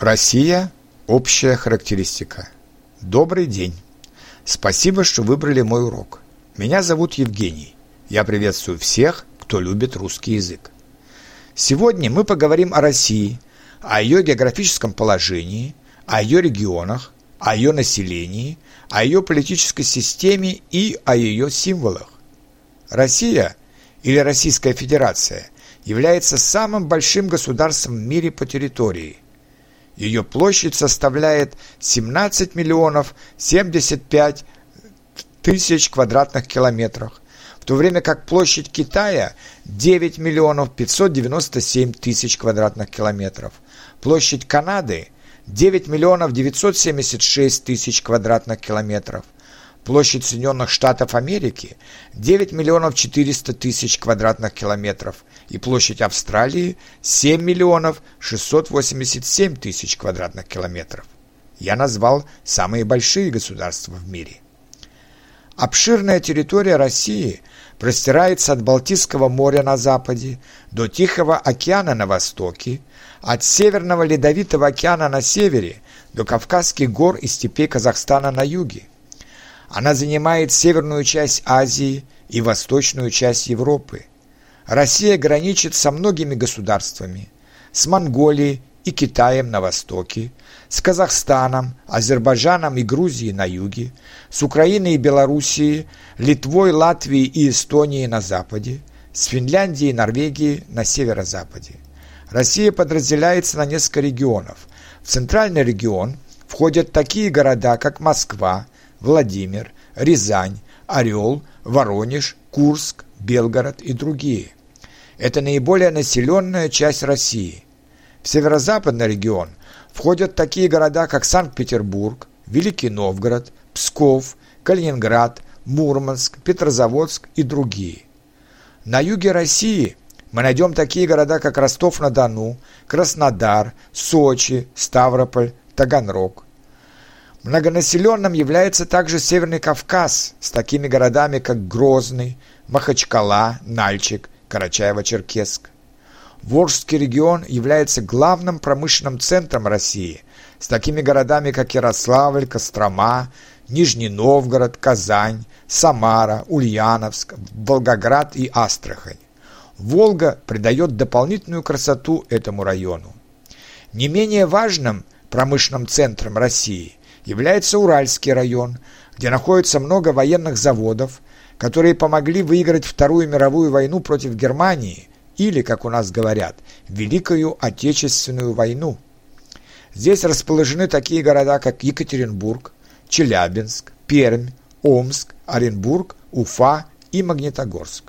Россия. Общая характеристика. Добрый день. Спасибо, что выбрали мой урок. Меня зовут Евгений. Я приветствую всех, кто любит русский язык. Сегодня мы поговорим о России, о ее географическом положении, о ее регионах, о ее населении, о ее политической системе и о ее символах. Россия или Российская Федерация является самым большим государством в мире по территории. Ее площадь составляет 17 миллионов 75 тысяч квадратных километров, в то время как площадь Китая 9 миллионов 597 тысяч квадратных километров, площадь Канады 9 миллионов 976 тысяч квадратных километров, Площадь Соединенных Штатов Америки 9 миллионов 400 тысяч квадратных километров и площадь Австралии 7 миллионов 687 тысяч квадратных километров. Я назвал самые большие государства в мире. Обширная территория России простирается от Балтийского моря на западе до Тихого океана на востоке, от Северного Ледовитого океана на севере до Кавказских гор и степей Казахстана на юге. Она занимает северную часть Азии и восточную часть Европы. Россия граничит со многими государствами, с Монголией и Китаем на востоке, с Казахстаном, Азербайджаном и Грузией на юге, с Украиной и Белоруссией, Литвой, Латвией и Эстонией на западе, с Финляндией и Норвегией на северо-западе. Россия подразделяется на несколько регионов. В центральный регион входят такие города, как Москва, Владимир, Рязань, Орел, Воронеж, Курск, Белгород и другие. Это наиболее населенная часть России. В северо-западный регион входят такие города, как Санкт-Петербург, Великий Новгород, Псков, Калининград, Мурманск, Петрозаводск и другие. На юге России мы найдем такие города, как Ростов-на-Дону, Краснодар, Сочи, Ставрополь, Таганрог. Многонаселенным является также Северный Кавказ с такими городами, как Грозный, Махачкала, Нальчик, Карачаево-Черкесск. Волжский регион является главным промышленным центром России с такими городами, как Ярославль, Кострома, Нижний Новгород, Казань, Самара, Ульяновск, Волгоград и Астрахань. Волга придает дополнительную красоту этому району. Не менее важным промышленным центром России – является Уральский район, где находится много военных заводов, которые помогли выиграть Вторую мировую войну против Германии или, как у нас говорят, Великую Отечественную войну. Здесь расположены такие города, как Екатеринбург, Челябинск, Пермь, Омск, Оренбург, Уфа и Магнитогорск.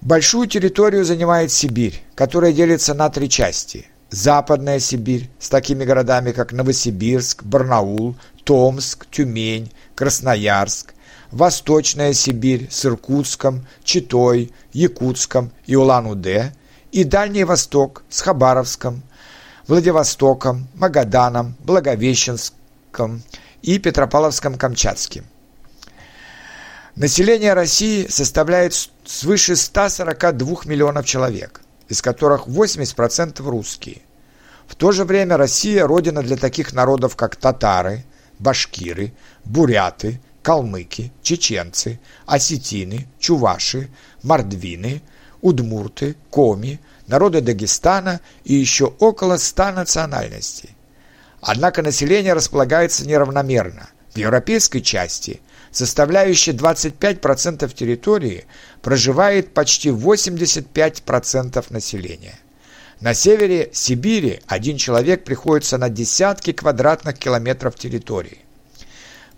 Большую территорию занимает Сибирь, которая делится на три части – Западная Сибирь с такими городами, как Новосибирск, Барнаул, Томск, Тюмень, Красноярск, Восточная Сибирь с Иркутском, Читой, Якутском и Улан-Удэ, и Дальний Восток с Хабаровском, Владивостоком, Магаданом, Благовещенском и Петропавловском-Камчатским. Население России составляет свыше 142 миллионов человек – из которых 80% русские. В то же время Россия – родина для таких народов, как татары, башкиры, буряты, калмыки, чеченцы, осетины, чуваши, мордвины, удмурты, коми, народы Дагестана и еще около ста национальностей. Однако население располагается неравномерно. В европейской части – составляющей 25% территории, проживает почти 85% населения. На севере Сибири один человек приходится на десятки квадратных километров территории.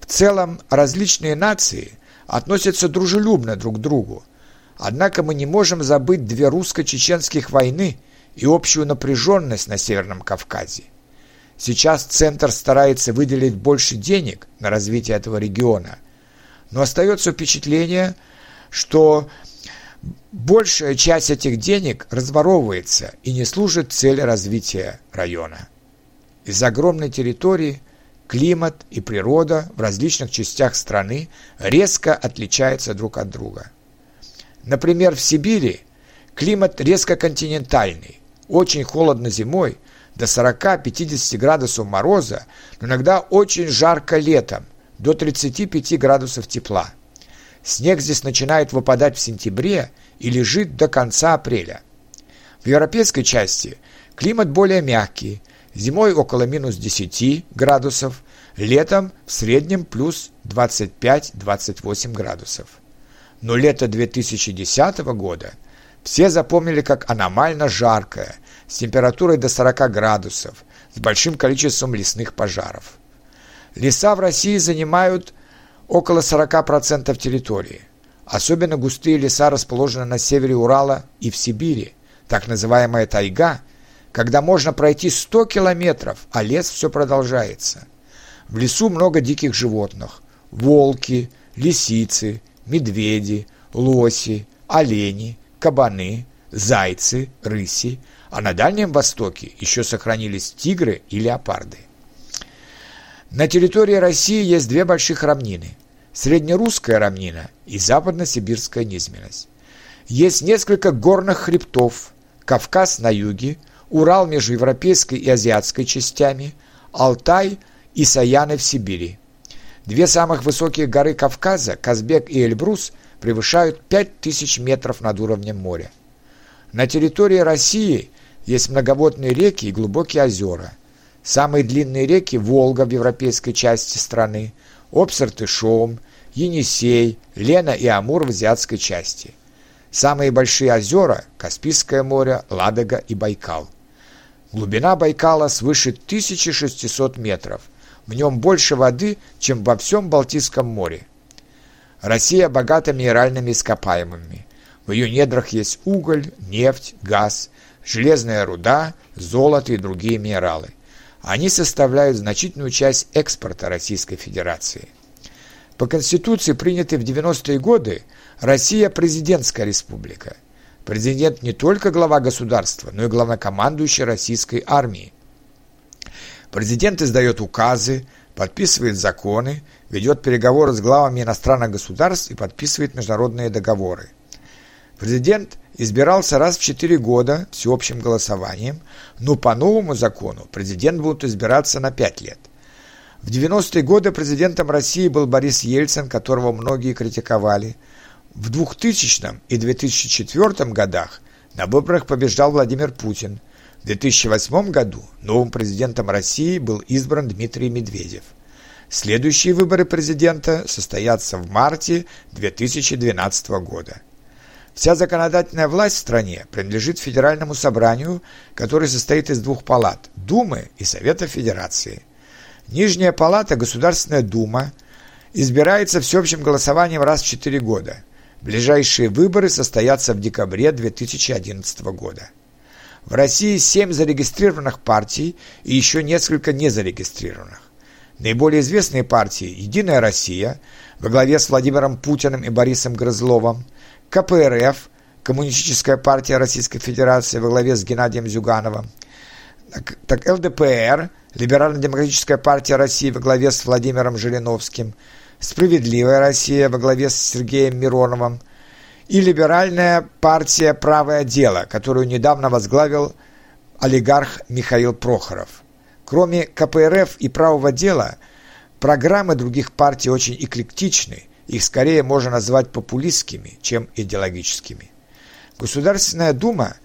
В целом различные нации относятся дружелюбно друг к другу, однако мы не можем забыть две русско-чеченских войны и общую напряженность на Северном Кавказе. Сейчас Центр старается выделить больше денег на развитие этого региона, но остается впечатление, что большая часть этих денег разворовывается и не служит цели развития района. Из огромной территории климат и природа в различных частях страны резко отличаются друг от друга. Например, в Сибири климат резко континентальный, очень холодно зимой, до 40-50 градусов мороза, но иногда очень жарко летом, до 35 градусов тепла. Снег здесь начинает выпадать в сентябре и лежит до конца апреля. В европейской части климат более мягкий, зимой около минус 10 градусов, летом в среднем плюс 25-28 градусов. Но лето 2010 года все запомнили как аномально жаркое, с температурой до 40 градусов, с большим количеством лесных пожаров. Леса в России занимают около 40% территории. Особенно густые леса расположены на севере Урала и в Сибири, так называемая тайга, когда можно пройти 100 километров, а лес все продолжается. В лесу много диких животных – волки, лисицы, медведи, лоси, олени, кабаны, зайцы, рыси, а на Дальнем Востоке еще сохранились тигры и леопарды. На территории России есть две больших равнины – среднерусская равнина и западно-сибирская низменность. Есть несколько горных хребтов – Кавказ на юге, Урал между европейской и азиатской частями, Алтай и Саяны в Сибири. Две самых высокие горы Кавказа, Казбек и Эльбрус, превышают 5000 метров над уровнем моря. На территории России есть многоводные реки и глубокие озера – Самые длинные реки – Волга в европейской части страны, Обсерт и Шоум, Енисей, Лена и Амур в азиатской части. Самые большие озера – Каспийское море, Ладога и Байкал. Глубина Байкала свыше 1600 метров. В нем больше воды, чем во всем Балтийском море. Россия богата минеральными ископаемыми. В ее недрах есть уголь, нефть, газ, железная руда, золото и другие минералы – они составляют значительную часть экспорта Российской Федерации. По Конституции, принятой в 90-е годы, Россия – президентская республика. Президент не только глава государства, но и главнокомандующий российской армии. Президент издает указы, подписывает законы, ведет переговоры с главами иностранных государств и подписывает международные договоры. Президент избирался раз в четыре года всеобщим голосованием, но по новому закону президент будет избираться на пять лет. В 90-е годы президентом России был Борис Ельцин, которого многие критиковали. В 2000 и 2004 годах на выборах побеждал Владимир Путин. В 2008 году новым президентом России был избран Дмитрий Медведев. Следующие выборы президента состоятся в марте 2012 года. Вся законодательная власть в стране принадлежит Федеральному собранию, который состоит из двух палат – Думы и Совета Федерации. Нижняя палата, Государственная Дума, избирается всеобщим голосованием раз в четыре года. Ближайшие выборы состоятся в декабре 2011 года. В России семь зарегистрированных партий и еще несколько незарегистрированных. Наиболее известные партии «Единая Россия» во главе с Владимиром Путиным и Борисом Грызловым, КПРФ, Коммунистическая партия Российской Федерации во главе с Геннадием Зюгановым, так, ЛДПР, Либерально-демократическая партия России во главе с Владимиром Жириновским, Справедливая Россия во главе с Сергеем Мироновым и Либеральная партия «Правое дело», которую недавно возглавил олигарх Михаил Прохоров. Кроме КПРФ и «Правого дела», программы других партий очень эклектичны – их скорее можно назвать популистскими, чем идеологическими. Государственная Дума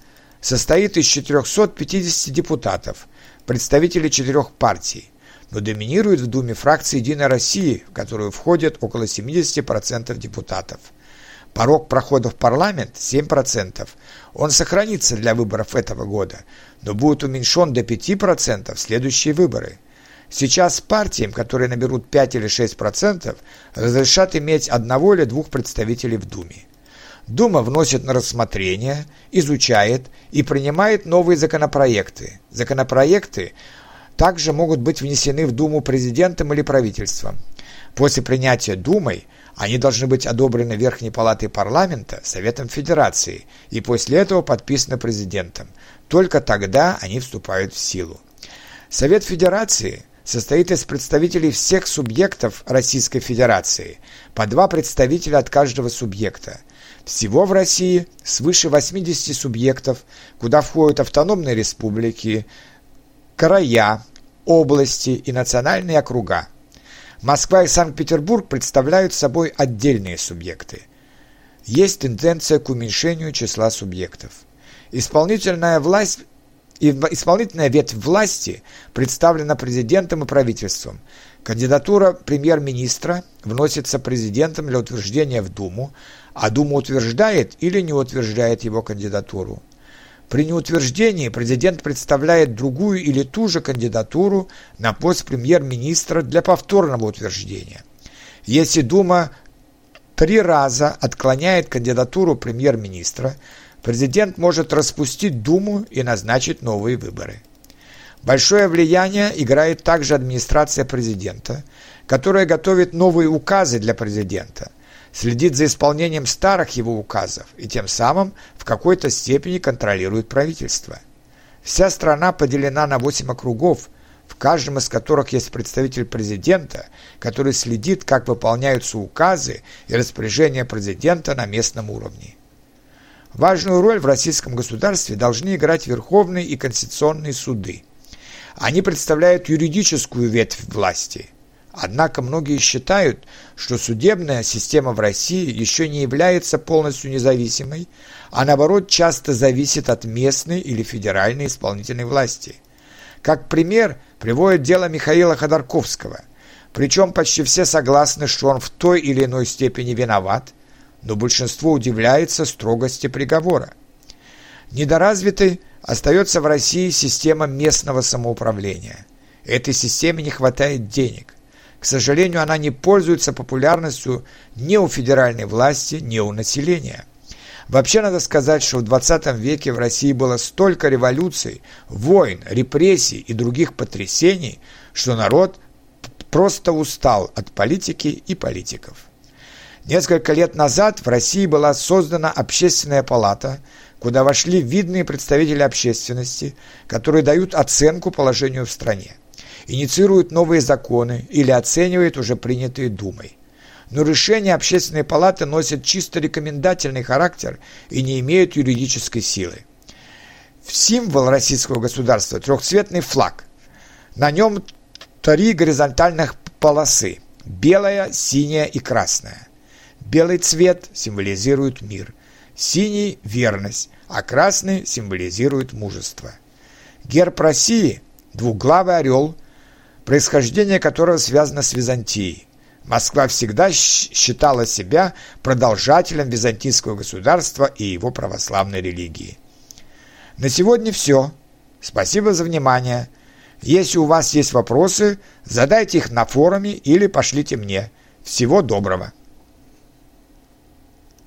состоит из 450 депутатов, представителей четырех партий, но доминирует в Думе фракция «Единой России», в которую входят около 70% депутатов. Порог прохода в парламент – 7%. Он сохранится для выборов этого года, но будет уменьшен до 5% в следующие выборы – Сейчас партиям, которые наберут 5 или 6%, разрешат иметь одного или двух представителей в Думе. Дума вносит на рассмотрение, изучает и принимает новые законопроекты. Законопроекты также могут быть внесены в Думу президентом или правительством. После принятия Думой они должны быть одобрены Верхней Палатой парламента, Советом Федерации и после этого подписаны президентом. Только тогда они вступают в силу. Совет Федерации состоит из представителей всех субъектов Российской Федерации, по два представителя от каждого субъекта. Всего в России свыше 80 субъектов, куда входят автономные республики, края, области и национальные округа. Москва и Санкт-Петербург представляют собой отдельные субъекты. Есть тенденция к уменьшению числа субъектов. Исполнительная власть Исполнительная ветвь власти представлена президентом и правительством. Кандидатура премьер-министра вносится президентом для утверждения в Думу, а Дума утверждает или не утверждает его кандидатуру. При неутверждении президент представляет другую или ту же кандидатуру на пост премьер-министра для повторного утверждения. Если Дума три раза отклоняет кандидатуру премьер-министра, президент может распустить Думу и назначить новые выборы. Большое влияние играет также администрация президента, которая готовит новые указы для президента, следит за исполнением старых его указов и тем самым в какой-то степени контролирует правительство. Вся страна поделена на 8 округов, в каждом из которых есть представитель президента, который следит, как выполняются указы и распоряжения президента на местном уровне. Важную роль в российском государстве должны играть верховные и конституционные суды. Они представляют юридическую ветвь власти. Однако многие считают, что судебная система в России еще не является полностью независимой, а наоборот часто зависит от местной или федеральной исполнительной власти. Как пример приводит дело Михаила Ходорковского. Причем почти все согласны, что он в той или иной степени виноват – но большинство удивляется строгости приговора. Недоразвитой остается в России система местного самоуправления. Этой системе не хватает денег. К сожалению, она не пользуется популярностью ни у федеральной власти, ни у населения. Вообще надо сказать, что в 20 веке в России было столько революций, войн, репрессий и других потрясений, что народ просто устал от политики и политиков. Несколько лет назад в России была создана общественная палата, куда вошли видные представители общественности, которые дают оценку положению в стране, инициируют новые законы или оценивают уже принятые Думой. Но решения общественной палаты носят чисто рекомендательный характер и не имеют юридической силы. Символ российского государства – трехцветный флаг. На нем три горизонтальных полосы – белая, синяя и красная. Белый цвет символизирует мир, синий – верность, а красный символизирует мужество. Герб России – двуглавый орел, происхождение которого связано с Византией. Москва всегда считала себя продолжателем византийского государства и его православной религии. На сегодня все. Спасибо за внимание. Если у вас есть вопросы, задайте их на форуме или пошлите мне. Всего доброго!